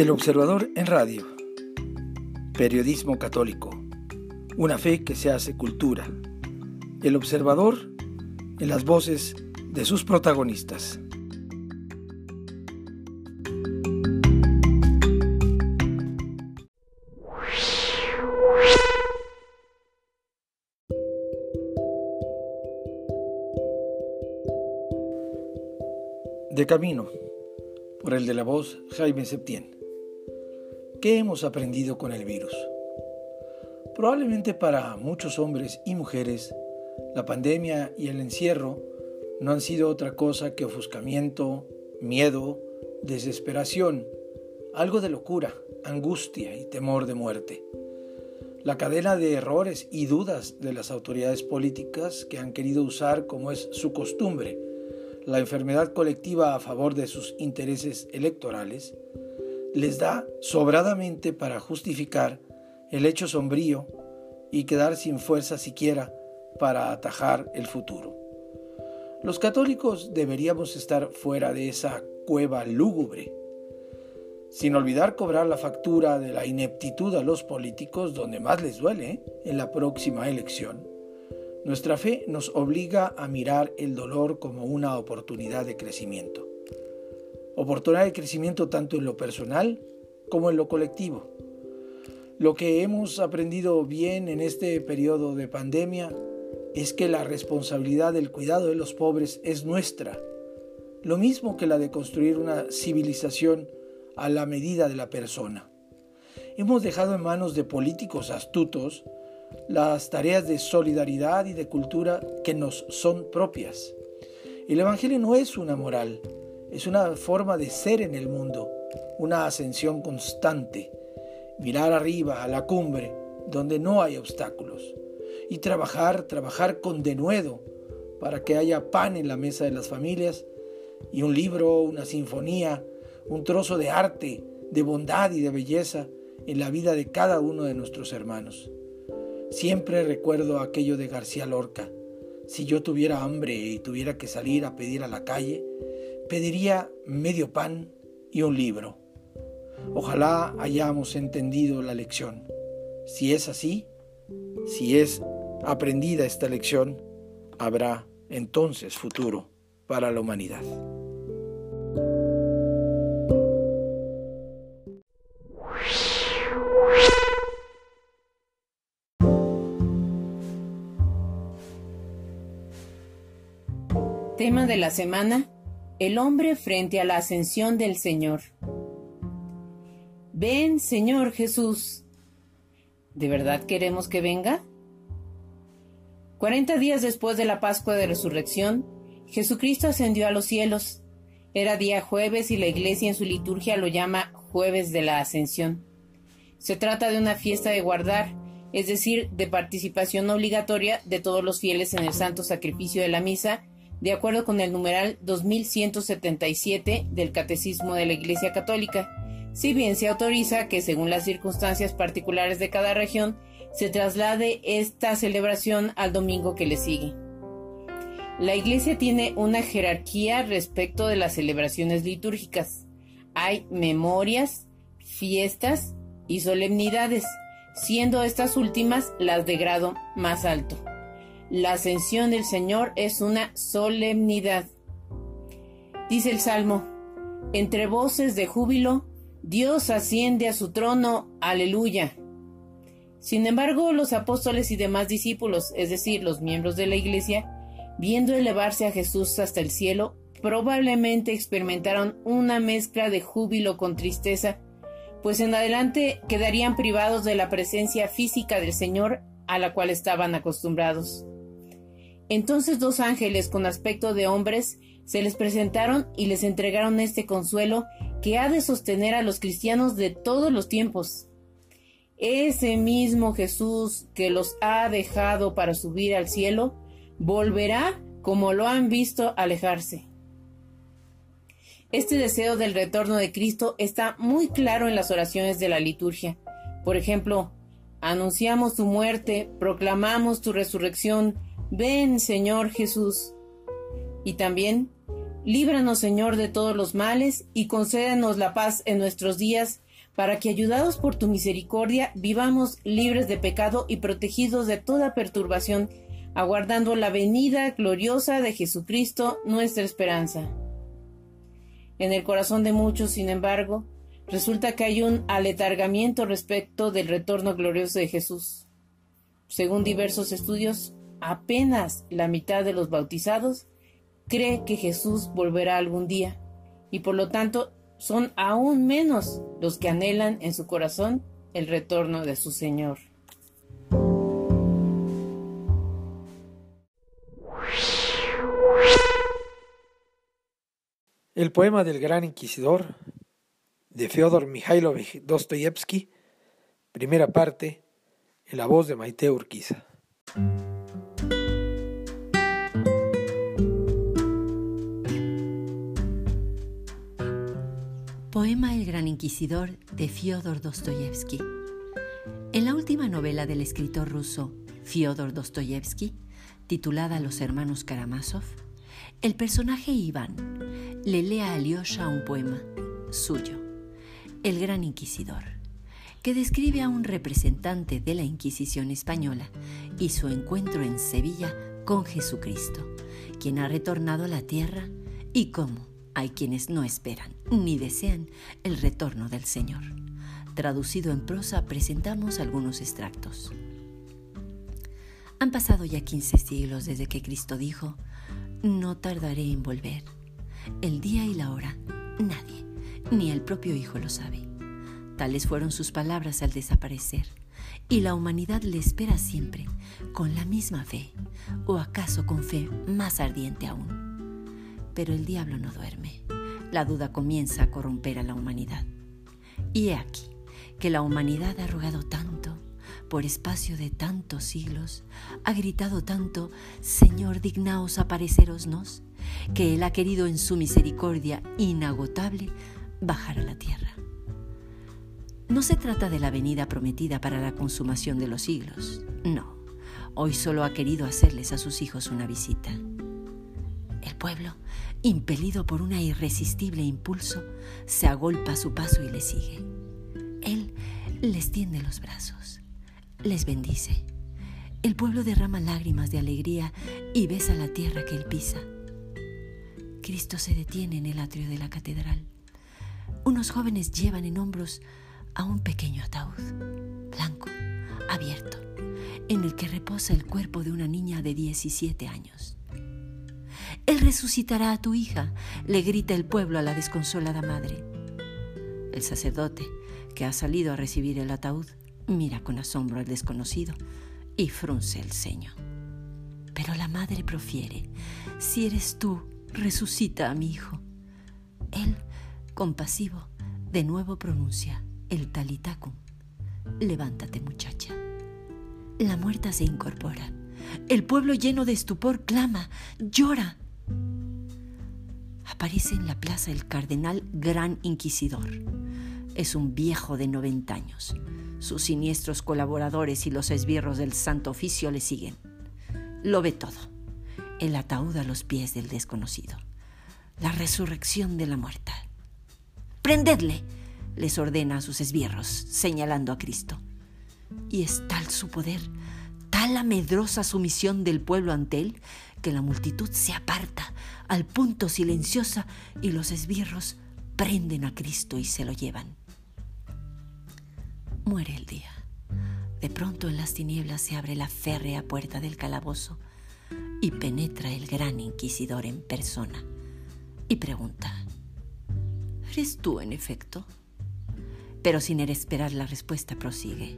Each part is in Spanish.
El Observador en Radio. Periodismo católico. Una fe que se hace cultura. El Observador en las voces de sus protagonistas. De camino, por el de la voz Jaime Septién. ¿Qué hemos aprendido con el virus? Probablemente para muchos hombres y mujeres, la pandemia y el encierro no han sido otra cosa que ofuscamiento, miedo, desesperación, algo de locura, angustia y temor de muerte. La cadena de errores y dudas de las autoridades políticas que han querido usar como es su costumbre la enfermedad colectiva a favor de sus intereses electorales, les da sobradamente para justificar el hecho sombrío y quedar sin fuerza siquiera para atajar el futuro. Los católicos deberíamos estar fuera de esa cueva lúgubre, sin olvidar cobrar la factura de la ineptitud a los políticos donde más les duele, ¿eh? en la próxima elección. Nuestra fe nos obliga a mirar el dolor como una oportunidad de crecimiento oportunidad de crecimiento tanto en lo personal como en lo colectivo. Lo que hemos aprendido bien en este periodo de pandemia es que la responsabilidad del cuidado de los pobres es nuestra, lo mismo que la de construir una civilización a la medida de la persona. Hemos dejado en manos de políticos astutos las tareas de solidaridad y de cultura que nos son propias. El Evangelio no es una moral, es una forma de ser en el mundo, una ascensión constante, mirar arriba a la cumbre donde no hay obstáculos y trabajar, trabajar con denuedo para que haya pan en la mesa de las familias y un libro, una sinfonía, un trozo de arte, de bondad y de belleza en la vida de cada uno de nuestros hermanos. Siempre recuerdo aquello de García Lorca. Si yo tuviera hambre y tuviera que salir a pedir a la calle, pediría medio pan y un libro. Ojalá hayamos entendido la lección. Si es así, si es aprendida esta lección, habrá entonces futuro para la humanidad. Tema de la semana el hombre frente a la ascensión del Señor. Ven, Señor Jesús. ¿De verdad queremos que venga? Cuarenta días después de la Pascua de Resurrección, Jesucristo ascendió a los cielos. Era día jueves y la iglesia en su liturgia lo llama jueves de la ascensión. Se trata de una fiesta de guardar, es decir, de participación obligatoria de todos los fieles en el santo sacrificio de la misa de acuerdo con el numeral 2177 del Catecismo de la Iglesia Católica, si bien se autoriza que según las circunstancias particulares de cada región se traslade esta celebración al domingo que le sigue. La Iglesia tiene una jerarquía respecto de las celebraciones litúrgicas. Hay memorias, fiestas y solemnidades, siendo estas últimas las de grado más alto. La ascensión del Señor es una solemnidad. Dice el Salmo, entre voces de júbilo, Dios asciende a su trono, aleluya. Sin embargo, los apóstoles y demás discípulos, es decir, los miembros de la Iglesia, viendo elevarse a Jesús hasta el cielo, probablemente experimentaron una mezcla de júbilo con tristeza, pues en adelante quedarían privados de la presencia física del Señor a la cual estaban acostumbrados. Entonces dos ángeles con aspecto de hombres se les presentaron y les entregaron este consuelo que ha de sostener a los cristianos de todos los tiempos. Ese mismo Jesús que los ha dejado para subir al cielo, volverá como lo han visto alejarse. Este deseo del retorno de Cristo está muy claro en las oraciones de la liturgia. Por ejemplo, anunciamos tu muerte, proclamamos tu resurrección, Ven, Señor Jesús. Y también, líbranos, Señor, de todos los males y concédenos la paz en nuestros días, para que ayudados por tu misericordia vivamos libres de pecado y protegidos de toda perturbación, aguardando la venida gloriosa de Jesucristo, nuestra esperanza. En el corazón de muchos, sin embargo, resulta que hay un aletargamiento respecto del retorno glorioso de Jesús. Según diversos estudios, apenas la mitad de los bautizados cree que Jesús volverá algún día, y por lo tanto son aún menos los que anhelan en su corazón el retorno de su Señor. El poema del gran inquisidor de Fyodor Mikhailovich Dostoyevsky, primera parte, en la voz de Maite Urquiza. Poema El Gran Inquisidor de Fyodor Dostoyevsky. En la última novela del escritor ruso Fyodor Dostoyevsky, titulada Los hermanos Karamazov, el personaje Iván le lee a Alyosha un poema suyo, El Gran Inquisidor, que describe a un representante de la Inquisición española y su encuentro en Sevilla con Jesucristo, quien ha retornado a la tierra y cómo hay quienes no esperan ni desean el retorno del Señor. Traducido en prosa, presentamos algunos extractos. Han pasado ya 15 siglos desde que Cristo dijo, no tardaré en volver. El día y la hora, nadie, ni el propio Hijo lo sabe. Tales fueron sus palabras al desaparecer, y la humanidad le espera siempre, con la misma fe, o acaso con fe más ardiente aún pero el diablo no duerme. La duda comienza a corromper a la humanidad. Y he aquí que la humanidad ha rogado tanto, por espacio de tantos siglos, ha gritado tanto, Señor, dignaos aparecerosnos, que Él ha querido en su misericordia inagotable bajar a la tierra. No se trata de la venida prometida para la consumación de los siglos, no. Hoy solo ha querido hacerles a sus hijos una visita. El pueblo impelido por un irresistible impulso, se agolpa a su paso y le sigue. Él les tiende los brazos, les bendice. El pueblo derrama lágrimas de alegría y besa la tierra que él pisa. Cristo se detiene en el atrio de la catedral. Unos jóvenes llevan en hombros a un pequeño ataúd, blanco, abierto, en el que reposa el cuerpo de una niña de 17 años. Él resucitará a tu hija, le grita el pueblo a la desconsolada madre. El sacerdote, que ha salido a recibir el ataúd, mira con asombro al desconocido y frunce el ceño. Pero la madre profiere, si eres tú, resucita a mi hijo. Él, compasivo, de nuevo pronuncia el talitacum. Levántate muchacha. La muerta se incorpora. El pueblo lleno de estupor clama, llora, aparece en la plaza el cardenal Gran Inquisidor. Es un viejo de 90 años. Sus siniestros colaboradores y los esbirros del Santo Oficio le siguen. Lo ve todo. El ataúd a los pies del desconocido. La resurrección de la muerta. ¡Prendedle! les ordena a sus esbirros, señalando a Cristo. Y es tal su poder, tal la medrosa sumisión del pueblo ante él, que la multitud se aparta al punto silenciosa y los esbirros prenden a Cristo y se lo llevan. Muere el día. De pronto en las tinieblas se abre la férrea puerta del calabozo y penetra el gran inquisidor en persona y pregunta, ¿eres tú en efecto? Pero sin esperar la respuesta prosigue,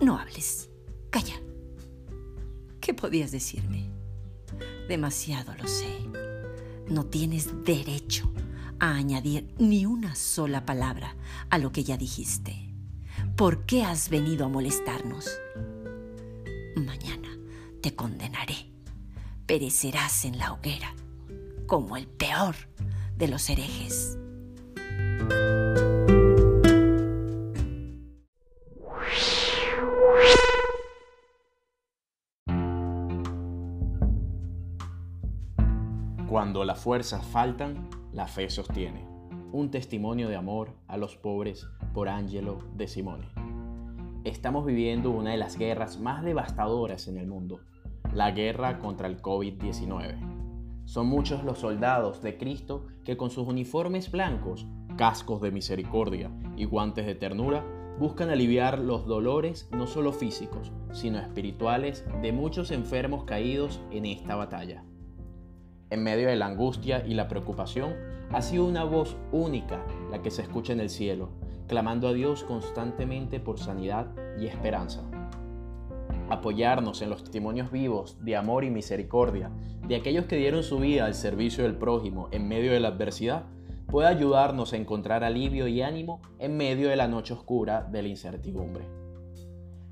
no hables, calla. ¿Qué podías decirme? Demasiado lo sé. No tienes derecho a añadir ni una sola palabra a lo que ya dijiste. ¿Por qué has venido a molestarnos? Mañana te condenaré. Perecerás en la hoguera como el peor de los herejes. Cuando las fuerzas faltan, la fe sostiene. Un testimonio de amor a los pobres por Angelo De Simone. Estamos viviendo una de las guerras más devastadoras en el mundo, la guerra contra el COVID-19. Son muchos los soldados de Cristo que con sus uniformes blancos, cascos de misericordia y guantes de ternura buscan aliviar los dolores no solo físicos, sino espirituales de muchos enfermos caídos en esta batalla. En medio de la angustia y la preocupación, ha sido una voz única la que se escucha en el cielo, clamando a Dios constantemente por sanidad y esperanza. Apoyarnos en los testimonios vivos de amor y misericordia de aquellos que dieron su vida al servicio del prójimo en medio de la adversidad puede ayudarnos a encontrar alivio y ánimo en medio de la noche oscura de la incertidumbre.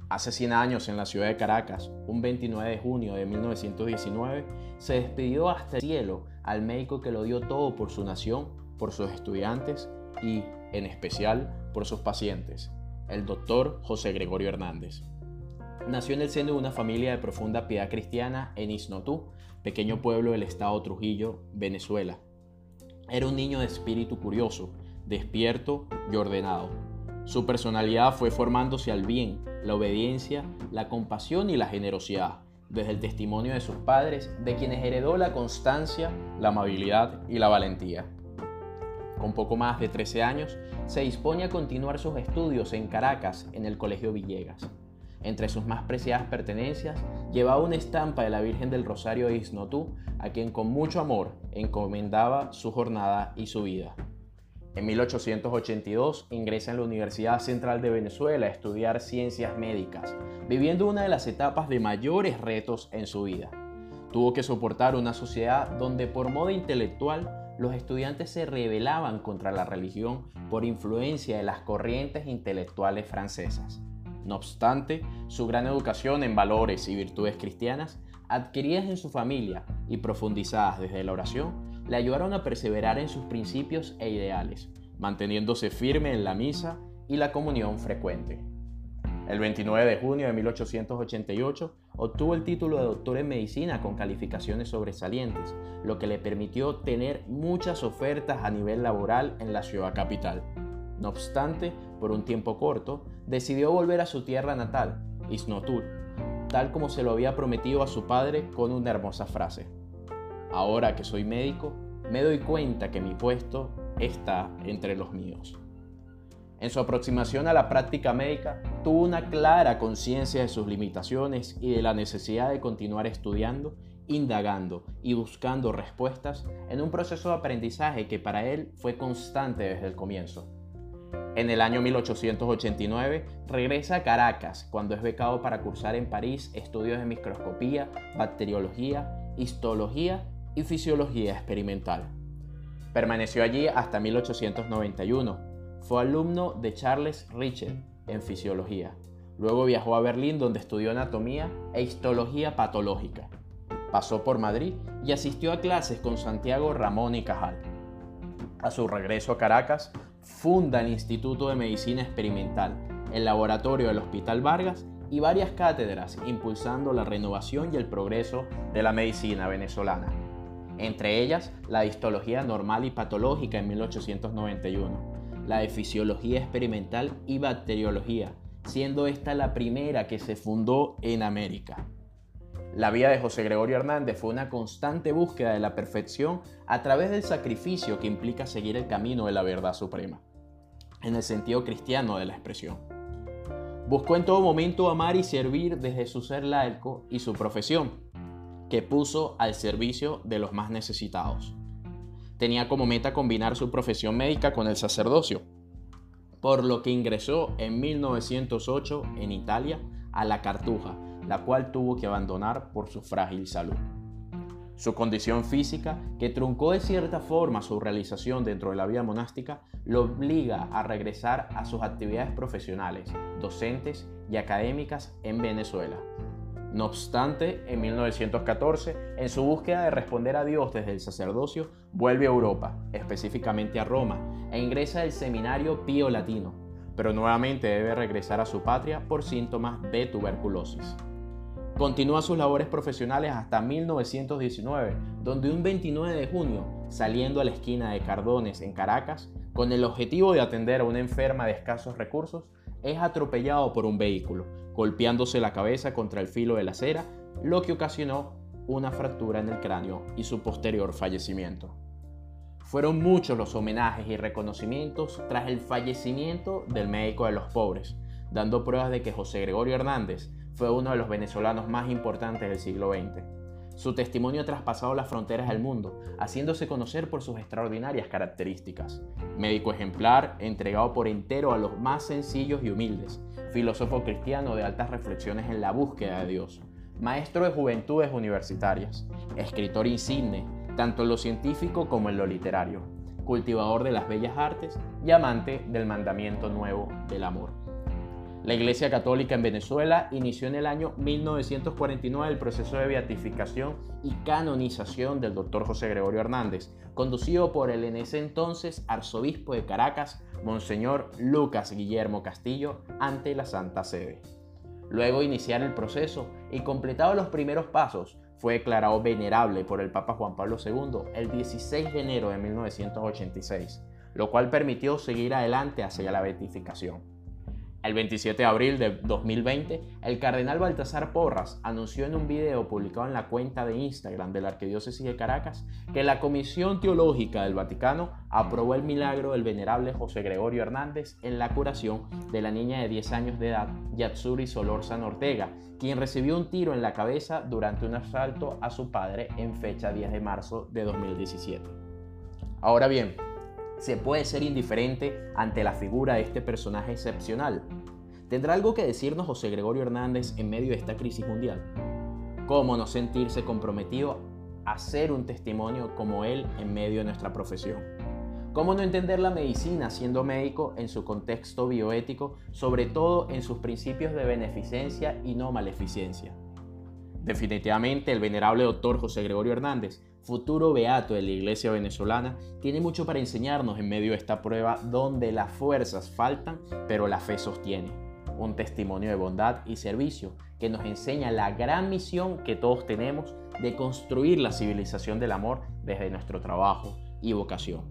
Hace 100 años en la ciudad de Caracas, un 29 de junio de 1919, se despidió hasta el cielo al médico que lo dio todo por su nación, por sus estudiantes y, en especial, por sus pacientes, el doctor José Gregorio Hernández. Nació en el seno de una familia de profunda piedad cristiana en Isnotú, pequeño pueblo del estado Trujillo, Venezuela. Era un niño de espíritu curioso, despierto y ordenado. Su personalidad fue formándose al bien, la obediencia, la compasión y la generosidad, desde el testimonio de sus padres, de quienes heredó la constancia, la amabilidad y la valentía. Con poco más de 13 años, se dispone a continuar sus estudios en Caracas, en el Colegio Villegas. Entre sus más preciadas pertenencias llevaba una estampa de la Virgen del Rosario de Isnotú, a quien con mucho amor encomendaba su jornada y su vida. En 1882 ingresa en la Universidad Central de Venezuela a estudiar ciencias médicas, viviendo una de las etapas de mayores retos en su vida. Tuvo que soportar una sociedad donde por modo intelectual los estudiantes se rebelaban contra la religión por influencia de las corrientes intelectuales francesas. No obstante, su gran educación en valores y virtudes cristianas, adquiridas en su familia y profundizadas desde la oración, le ayudaron a perseverar en sus principios e ideales, manteniéndose firme en la misa y la comunión frecuente. El 29 de junio de 1888 obtuvo el título de doctor en medicina con calificaciones sobresalientes, lo que le permitió tener muchas ofertas a nivel laboral en la ciudad capital. No obstante, por un tiempo corto, decidió volver a su tierra natal, Isnotur, tal como se lo había prometido a su padre con una hermosa frase. Ahora que soy médico, me doy cuenta que mi puesto está entre los míos. En su aproximación a la práctica médica, tuvo una clara conciencia de sus limitaciones y de la necesidad de continuar estudiando, indagando y buscando respuestas en un proceso de aprendizaje que para él fue constante desde el comienzo. En el año 1889 regresa a Caracas cuando es becado para cursar en París estudios de microscopía, bacteriología, histología fisiología experimental. Permaneció allí hasta 1891. Fue alumno de Charles Richet en fisiología. Luego viajó a Berlín donde estudió anatomía e histología patológica. Pasó por Madrid y asistió a clases con Santiago Ramón y Cajal. A su regreso a Caracas, funda el Instituto de Medicina Experimental, el laboratorio del Hospital Vargas y varias cátedras impulsando la renovación y el progreso de la medicina venezolana. Entre ellas, la histología normal y patológica en 1891, la de fisiología experimental y bacteriología, siendo esta la primera que se fundó en América. La vida de José Gregorio Hernández fue una constante búsqueda de la perfección a través del sacrificio que implica seguir el camino de la verdad suprema, en el sentido cristiano de la expresión. Buscó en todo momento amar y servir desde su ser laico y su profesión, que puso al servicio de los más necesitados. Tenía como meta combinar su profesión médica con el sacerdocio, por lo que ingresó en 1908 en Italia a la Cartuja, la cual tuvo que abandonar por su frágil salud. Su condición física, que truncó de cierta forma su realización dentro de la vida monástica, lo obliga a regresar a sus actividades profesionales, docentes y académicas en Venezuela. No obstante, en 1914, en su búsqueda de responder a Dios desde el sacerdocio, vuelve a Europa, específicamente a Roma, e ingresa al seminario Pío Latino, pero nuevamente debe regresar a su patria por síntomas de tuberculosis. Continúa sus labores profesionales hasta 1919, donde un 29 de junio saliendo a la esquina de Cardones en Caracas con el objetivo de atender a una enferma de escasos recursos, es atropellado por un vehículo, golpeándose la cabeza contra el filo de la acera, lo que ocasionó una fractura en el cráneo y su posterior fallecimiento. Fueron muchos los homenajes y reconocimientos tras el fallecimiento del médico de los pobres, dando pruebas de que José Gregorio Hernández fue uno de los venezolanos más importantes del siglo XX. Su testimonio ha traspasado las fronteras del mundo, haciéndose conocer por sus extraordinarias características. Médico ejemplar, entregado por entero a los más sencillos y humildes, filósofo cristiano de altas reflexiones en la búsqueda de Dios, maestro de juventudes universitarias, escritor insigne, tanto en lo científico como en lo literario, cultivador de las bellas artes y amante del mandamiento nuevo del amor. La Iglesia Católica en Venezuela inició en el año 1949 el proceso de beatificación y canonización del doctor José Gregorio Hernández, conducido por el en ese entonces arzobispo de Caracas, Monseñor Lucas Guillermo Castillo, ante la Santa Sede. Luego de iniciar el proceso y completado los primeros pasos, fue declarado venerable por el Papa Juan Pablo II el 16 de enero de 1986, lo cual permitió seguir adelante hacia la beatificación. El 27 de abril de 2020, el cardenal Baltasar Porras anunció en un video publicado en la cuenta de Instagram de la Arquidiócesis de Caracas que la Comisión Teológica del Vaticano aprobó el milagro del venerable José Gregorio Hernández en la curación de la niña de 10 años de edad, Yatsuri Solórzano Ortega, quien recibió un tiro en la cabeza durante un asalto a su padre en fecha 10 de marzo de 2017. Ahora bien, se puede ser indiferente ante la figura de este personaje excepcional. ¿Tendrá algo que decirnos José Gregorio Hernández en medio de esta crisis mundial? ¿Cómo no sentirse comprometido a ser un testimonio como él en medio de nuestra profesión? ¿Cómo no entender la medicina siendo médico en su contexto bioético, sobre todo en sus principios de beneficencia y no maleficencia? Definitivamente el venerable doctor José Gregorio Hernández futuro beato de la iglesia venezolana, tiene mucho para enseñarnos en medio de esta prueba donde las fuerzas faltan, pero la fe sostiene. Un testimonio de bondad y servicio que nos enseña la gran misión que todos tenemos de construir la civilización del amor desde nuestro trabajo y vocación.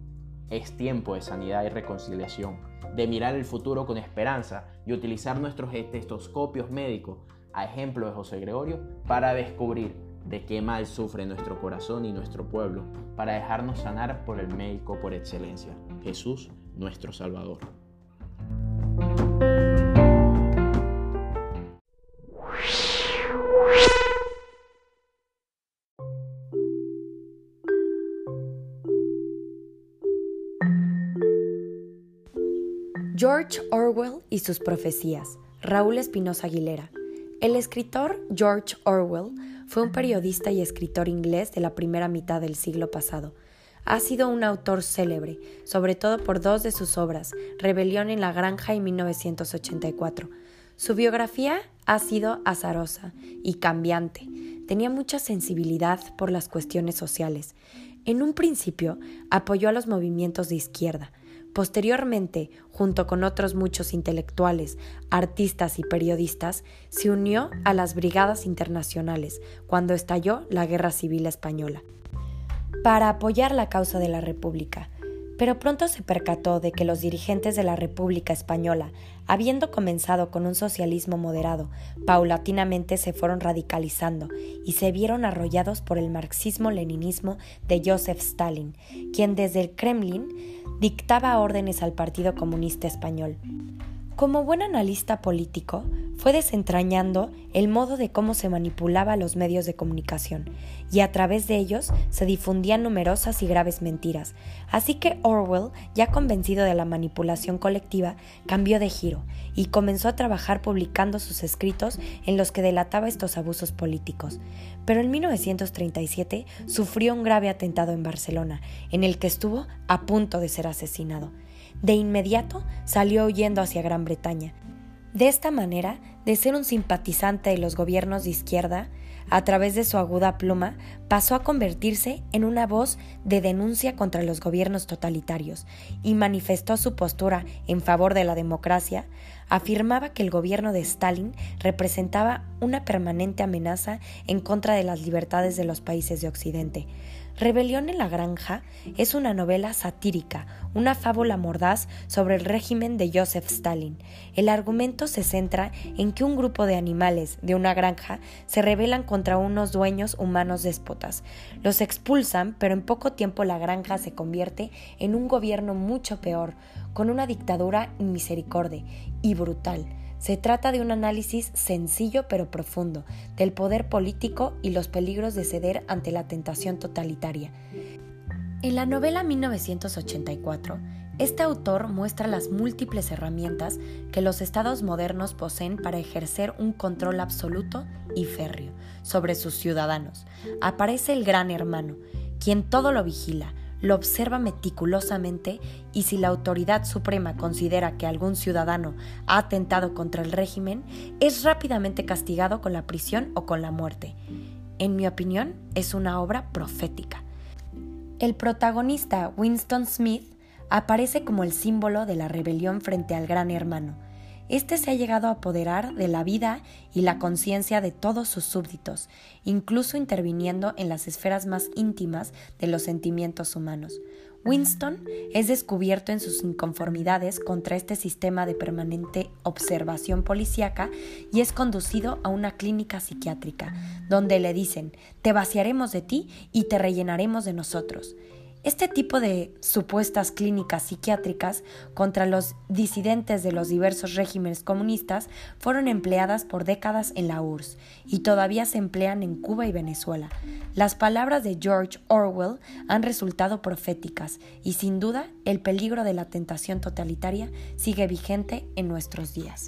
Es tiempo de sanidad y reconciliación, de mirar el futuro con esperanza y utilizar nuestros estetoscopios médicos, a ejemplo de José Gregorio, para descubrir de qué mal sufre nuestro corazón y nuestro pueblo, para dejarnos sanar por el médico por excelencia, Jesús nuestro Salvador. George Orwell y sus profecías. Raúl Espinosa Aguilera. El escritor George Orwell fue un periodista y escritor inglés de la primera mitad del siglo pasado. Ha sido un autor célebre, sobre todo por dos de sus obras, Rebelión en la Granja y 1984. Su biografía ha sido azarosa y cambiante. Tenía mucha sensibilidad por las cuestiones sociales. En un principio apoyó a los movimientos de izquierda, Posteriormente, junto con otros muchos intelectuales, artistas y periodistas, se unió a las Brigadas Internacionales cuando estalló la Guerra Civil Española, para apoyar la causa de la República pero pronto se percató de que los dirigentes de la República Española, habiendo comenzado con un socialismo moderado, paulatinamente se fueron radicalizando y se vieron arrollados por el marxismo-leninismo de Joseph Stalin, quien desde el Kremlin dictaba órdenes al Partido Comunista Español. Como buen analista político, fue desentrañando el modo de cómo se manipulaba los medios de comunicación, y a través de ellos se difundían numerosas y graves mentiras. Así que Orwell, ya convencido de la manipulación colectiva, cambió de giro y comenzó a trabajar publicando sus escritos en los que delataba estos abusos políticos. Pero en 1937 sufrió un grave atentado en Barcelona, en el que estuvo a punto de ser asesinado. De inmediato salió huyendo hacia Gran Bretaña. De esta manera, de ser un simpatizante de los gobiernos de izquierda, a través de su aguda pluma, pasó a convertirse en una voz de denuncia contra los gobiernos totalitarios y manifestó su postura en favor de la democracia, afirmaba que el gobierno de Stalin representaba una permanente amenaza en contra de las libertades de los países de Occidente. Rebelión en la Granja es una novela satírica, una fábula mordaz sobre el régimen de Joseph Stalin. El argumento se centra en que un grupo de animales de una granja se rebelan contra unos dueños humanos déspotas. Los expulsan, pero en poco tiempo la granja se convierte en un gobierno mucho peor, con una dictadura inmisericordia y brutal. Se trata de un análisis sencillo pero profundo del poder político y los peligros de ceder ante la tentación totalitaria. En la novela 1984, este autor muestra las múltiples herramientas que los estados modernos poseen para ejercer un control absoluto y férreo sobre sus ciudadanos. Aparece el gran hermano, quien todo lo vigila, lo observa meticulosamente y si la autoridad suprema considera que algún ciudadano ha atentado contra el régimen, es rápidamente castigado con la prisión o con la muerte. En mi opinión, es una obra profética. El protagonista, Winston Smith, aparece como el símbolo de la rebelión frente al gran hermano, este se ha llegado a apoderar de la vida y la conciencia de todos sus súbditos, incluso interviniendo en las esferas más íntimas de los sentimientos humanos. Winston es descubierto en sus inconformidades contra este sistema de permanente observación policíaca y es conducido a una clínica psiquiátrica, donde le dicen, te vaciaremos de ti y te rellenaremos de nosotros. Este tipo de supuestas clínicas psiquiátricas contra los disidentes de los diversos regímenes comunistas fueron empleadas por décadas en la URSS y todavía se emplean en Cuba y Venezuela. Las palabras de George Orwell han resultado proféticas y sin duda el peligro de la tentación totalitaria sigue vigente en nuestros días.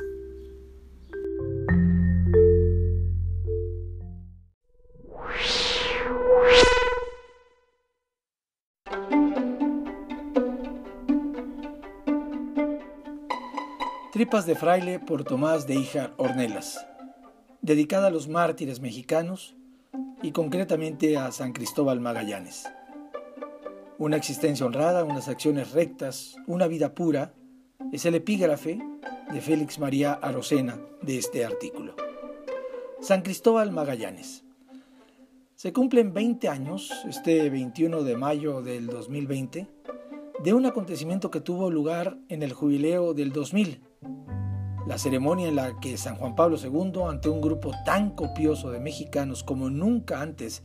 Tripas de fraile por Tomás de Híjar Ornelas, dedicada a los mártires mexicanos y concretamente a San Cristóbal Magallanes. Una existencia honrada, unas acciones rectas, una vida pura, es el epígrafe de Félix María Arocena de este artículo. San Cristóbal Magallanes. Se cumplen 20 años, este 21 de mayo del 2020, de un acontecimiento que tuvo lugar en el jubileo del 2000, la ceremonia en la que San Juan Pablo II, ante un grupo tan copioso de mexicanos como nunca antes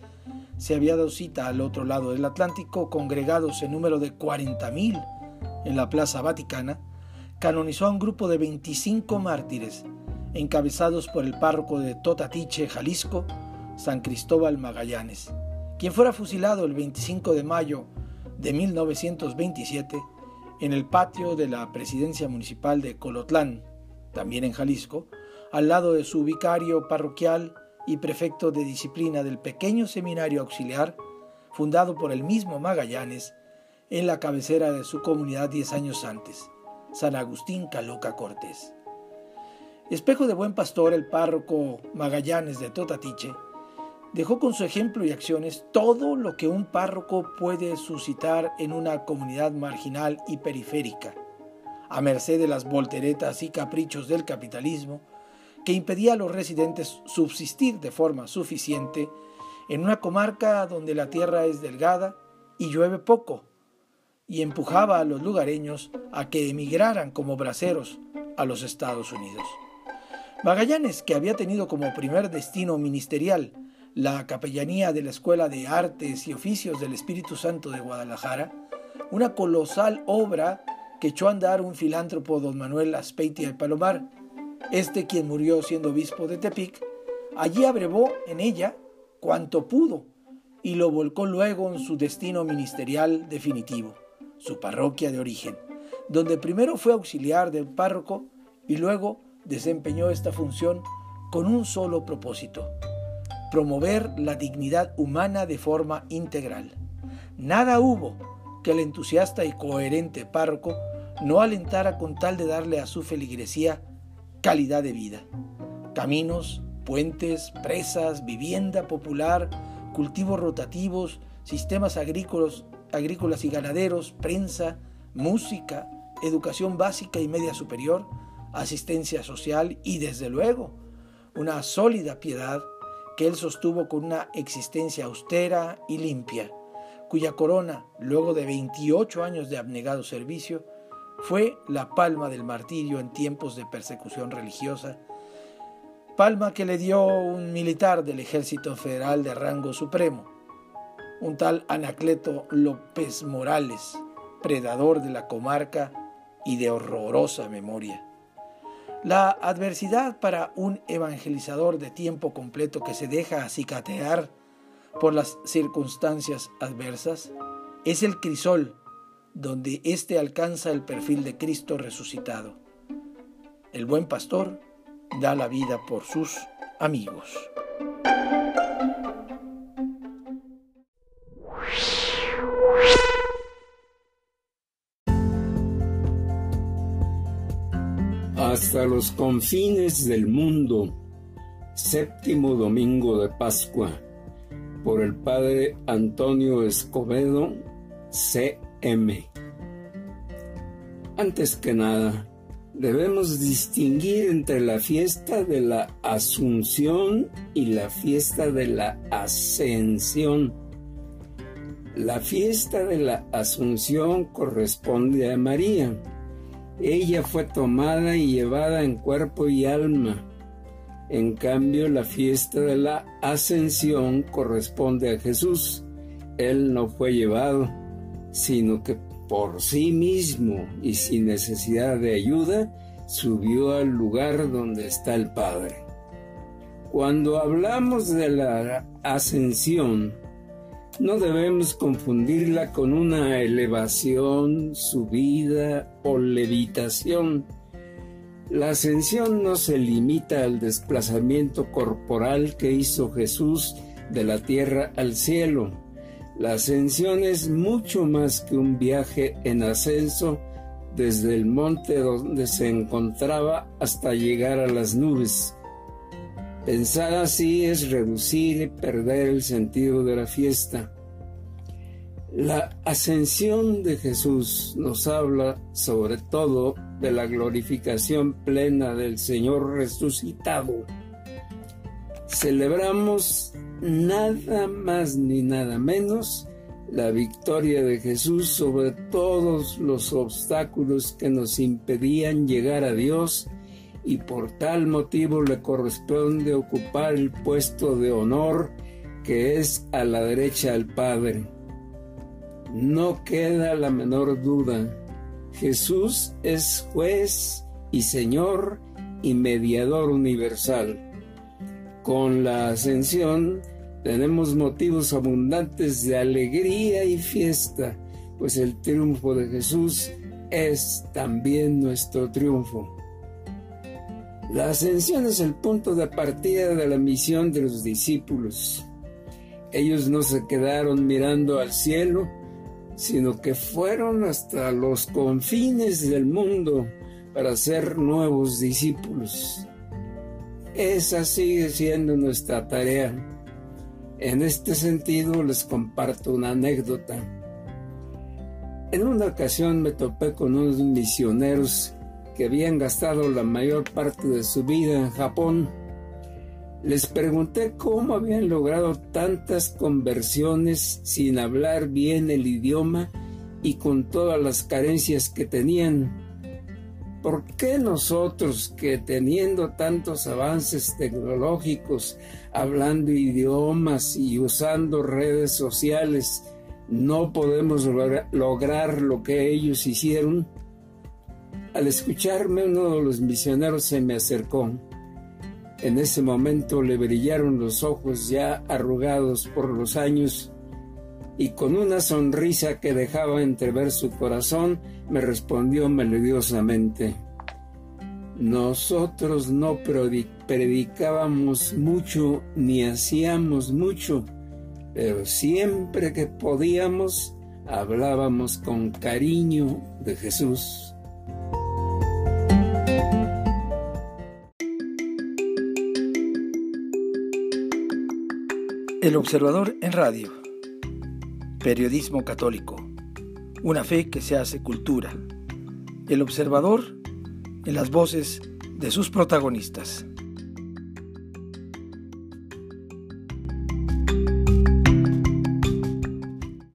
se había dado cita al otro lado del Atlántico, congregados en número de 40.000 en la Plaza Vaticana, canonizó a un grupo de 25 mártires, encabezados por el párroco de Totatiche, Jalisco, San Cristóbal Magallanes, quien fuera fusilado el 25 de mayo de 1927 en el patio de la presidencia municipal de Colotlán, también en Jalisco, al lado de su vicario parroquial y prefecto de disciplina del pequeño seminario auxiliar, fundado por el mismo Magallanes, en la cabecera de su comunidad diez años antes, San Agustín Caloca Cortés. Espejo de buen pastor, el párroco Magallanes de Totatiche, dejó con su ejemplo y acciones todo lo que un párroco puede suscitar en una comunidad marginal y periférica, a merced de las volteretas y caprichos del capitalismo, que impedía a los residentes subsistir de forma suficiente en una comarca donde la tierra es delgada y llueve poco, y empujaba a los lugareños a que emigraran como braceros a los Estados Unidos. Magallanes, que había tenido como primer destino ministerial la capellanía de la Escuela de Artes y Oficios del Espíritu Santo de Guadalajara, una colosal obra que echó a andar un filántropo don Manuel Aspeitia de Palomar, este quien murió siendo obispo de Tepic, allí abrevó en ella cuanto pudo y lo volcó luego en su destino ministerial definitivo, su parroquia de origen, donde primero fue auxiliar del párroco y luego desempeñó esta función con un solo propósito, promover la dignidad humana de forma integral. Nada hubo que el entusiasta y coherente párroco no alentara con tal de darle a su feligresía calidad de vida. Caminos, puentes, presas, vivienda popular, cultivos rotativos, sistemas agrícolas, agrícolas y ganaderos, prensa, música, educación básica y media superior, asistencia social y desde luego una sólida piedad que él sostuvo con una existencia austera y limpia, cuya corona, luego de 28 años de abnegado servicio, fue la palma del martirio en tiempos de persecución religiosa, palma que le dio un militar del ejército federal de rango supremo, un tal Anacleto López Morales, predador de la comarca y de horrorosa memoria. La adversidad para un evangelizador de tiempo completo que se deja acicatear por las circunstancias adversas es el crisol donde éste alcanza el perfil de Cristo resucitado. El buen pastor da la vida por sus amigos. hasta los confines del mundo. Séptimo domingo de Pascua, por el Padre Antonio Escobedo, CM. Antes que nada, debemos distinguir entre la fiesta de la Asunción y la fiesta de la Ascensión. La fiesta de la Asunción corresponde a María ella fue tomada y llevada en cuerpo y alma. En cambio, la fiesta de la ascensión corresponde a Jesús. Él no fue llevado, sino que por sí mismo y sin necesidad de ayuda, subió al lugar donde está el Padre. Cuando hablamos de la ascensión, no debemos confundirla con una elevación, subida o levitación. La ascensión no se limita al desplazamiento corporal que hizo Jesús de la tierra al cielo. La ascensión es mucho más que un viaje en ascenso desde el monte donde se encontraba hasta llegar a las nubes. Pensar así es reducir y perder el sentido de la fiesta. La ascensión de Jesús nos habla sobre todo de la glorificación plena del Señor resucitado. Celebramos nada más ni nada menos la victoria de Jesús sobre todos los obstáculos que nos impedían llegar a Dios y por tal motivo le corresponde ocupar el puesto de honor que es a la derecha del Padre. No queda la menor duda, Jesús es juez y Señor y mediador universal. Con la ascensión tenemos motivos abundantes de alegría y fiesta, pues el triunfo de Jesús es también nuestro triunfo. La ascensión es el punto de partida de la misión de los discípulos. Ellos no se quedaron mirando al cielo, sino que fueron hasta los confines del mundo para ser nuevos discípulos. Esa sigue siendo nuestra tarea. En este sentido les comparto una anécdota. En una ocasión me topé con unos misioneros que habían gastado la mayor parte de su vida en Japón. Les pregunté cómo habían logrado tantas conversiones sin hablar bien el idioma y con todas las carencias que tenían. ¿Por qué nosotros que teniendo tantos avances tecnológicos, hablando idiomas y usando redes sociales, no podemos lograr lo que ellos hicieron? Al escucharme, uno de los misioneros se me acercó. En ese momento le brillaron los ojos ya arrugados por los años y con una sonrisa que dejaba entrever su corazón me respondió melodiosamente. Nosotros no predicábamos mucho ni hacíamos mucho, pero siempre que podíamos hablábamos con cariño de Jesús. El Observador en Radio. Periodismo católico. Una fe que se hace cultura. El Observador en las voces de sus protagonistas.